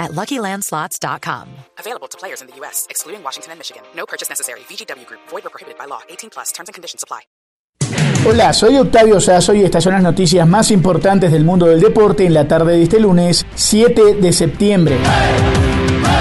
at LuckyLandSlots.com. Available to players in the U.S., excluding Washington and Michigan. No purchase necessary. VGW Group. Void or prohibited by law. 18 plus. Terms and conditions apply. Hola, soy Octavio Sazo y estas son las noticias más importantes del mundo del deporte en la tarde de este lunes 7 de septiembre.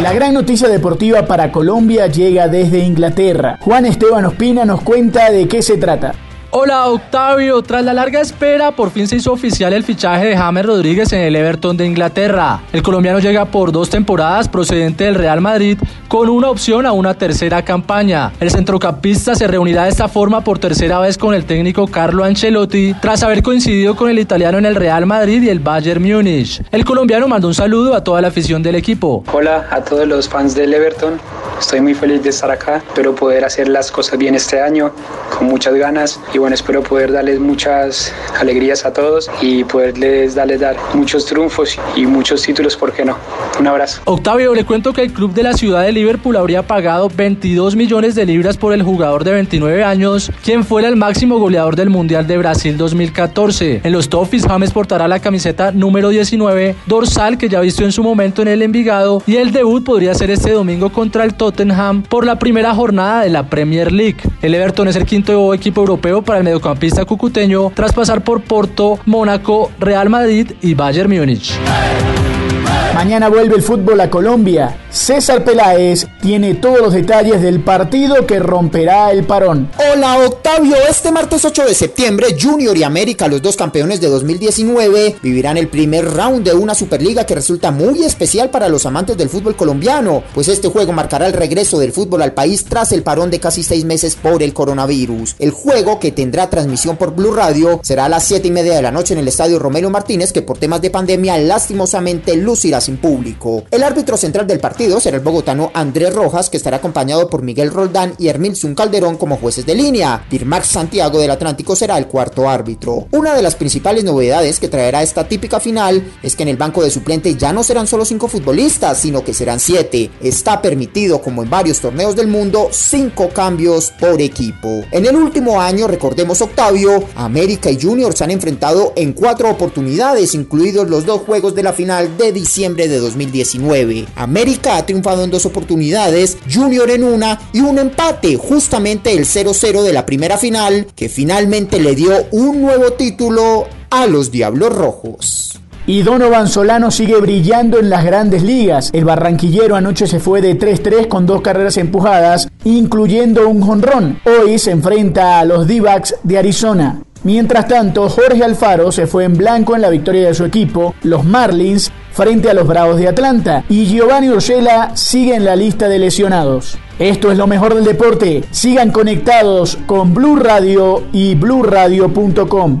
La gran noticia deportiva para Colombia llega desde Inglaterra. Juan Esteban Ospina nos cuenta de qué se trata. Hola Octavio, tras la larga espera, por fin se hizo oficial el fichaje de James Rodríguez en el Everton de Inglaterra. El colombiano llega por dos temporadas procedente del Real Madrid con una opción a una tercera campaña. El centrocampista se reunirá de esta forma por tercera vez con el técnico Carlo Ancelotti tras haber coincidido con el italiano en el Real Madrid y el Bayern Múnich. El colombiano mandó un saludo a toda la afición del equipo. Hola a todos los fans del Everton. Estoy muy feliz de estar acá. Espero poder hacer las cosas bien este año, con muchas ganas. Y bueno, espero poder darles muchas alegrías a todos y poderles darles dar muchos triunfos y muchos títulos, ¿por qué no? Un abrazo. Octavio, le cuento que el club de la ciudad de Liverpool habría pagado 22 millones de libras por el jugador de 29 años, quien fuera el máximo goleador del Mundial de Brasil 2014. En los Toffees, James portará la camiseta número 19, dorsal que ya vistió en su momento en el Envigado, y el debut podría ser este domingo contra el Tottenham por la primera jornada de la Premier League. El Everton es el quinto equipo europeo para el mediocampista cucuteño tras pasar por Porto, Mónaco, Real Madrid y Bayern Múnich. Mañana vuelve el fútbol a Colombia. César Peláez tiene todos los detalles del partido que romperá el parón. Hola Octavio, este martes 8 de septiembre Junior y América, los dos campeones de 2019, vivirán el primer round de una Superliga que resulta muy especial para los amantes del fútbol colombiano, pues este juego marcará el regreso del fútbol al país tras el parón de casi seis meses por el coronavirus. El juego, que tendrá transmisión por Blue Radio, será a las 7 y media de la noche en el estadio Romero Martínez, que por temas de pandemia lastimosamente lucirá público. El árbitro central del partido será el bogotano Andrés Rojas, que estará acompañado por Miguel Roldán y Hermilson Calderón como jueces de línea. Dirmax Santiago del Atlántico será el cuarto árbitro. Una de las principales novedades que traerá esta típica final es que en el banco de suplente ya no serán solo cinco futbolistas, sino que serán siete. Está permitido, como en varios torneos del mundo, cinco cambios por equipo. En el último año, recordemos Octavio, América y Junior se han enfrentado en cuatro oportunidades, incluidos los dos juegos de la final de diciembre de 2019. América ha triunfado en dos oportunidades, Junior en una y un empate, justamente el 0-0 de la primera final, que finalmente le dio un nuevo título a los Diablos Rojos. Y Donovan Solano sigue brillando en las grandes ligas. El barranquillero anoche se fue de 3-3 con dos carreras empujadas, incluyendo un jonrón. Hoy se enfrenta a los d de Arizona. Mientras tanto, Jorge Alfaro se fue en blanco en la victoria de su equipo, los Marlins, frente a los Bravos de Atlanta, y Giovanni Urshela sigue en la lista de lesionados. Esto es lo mejor del deporte. Sigan conectados con Blue Radio y bluradio.com.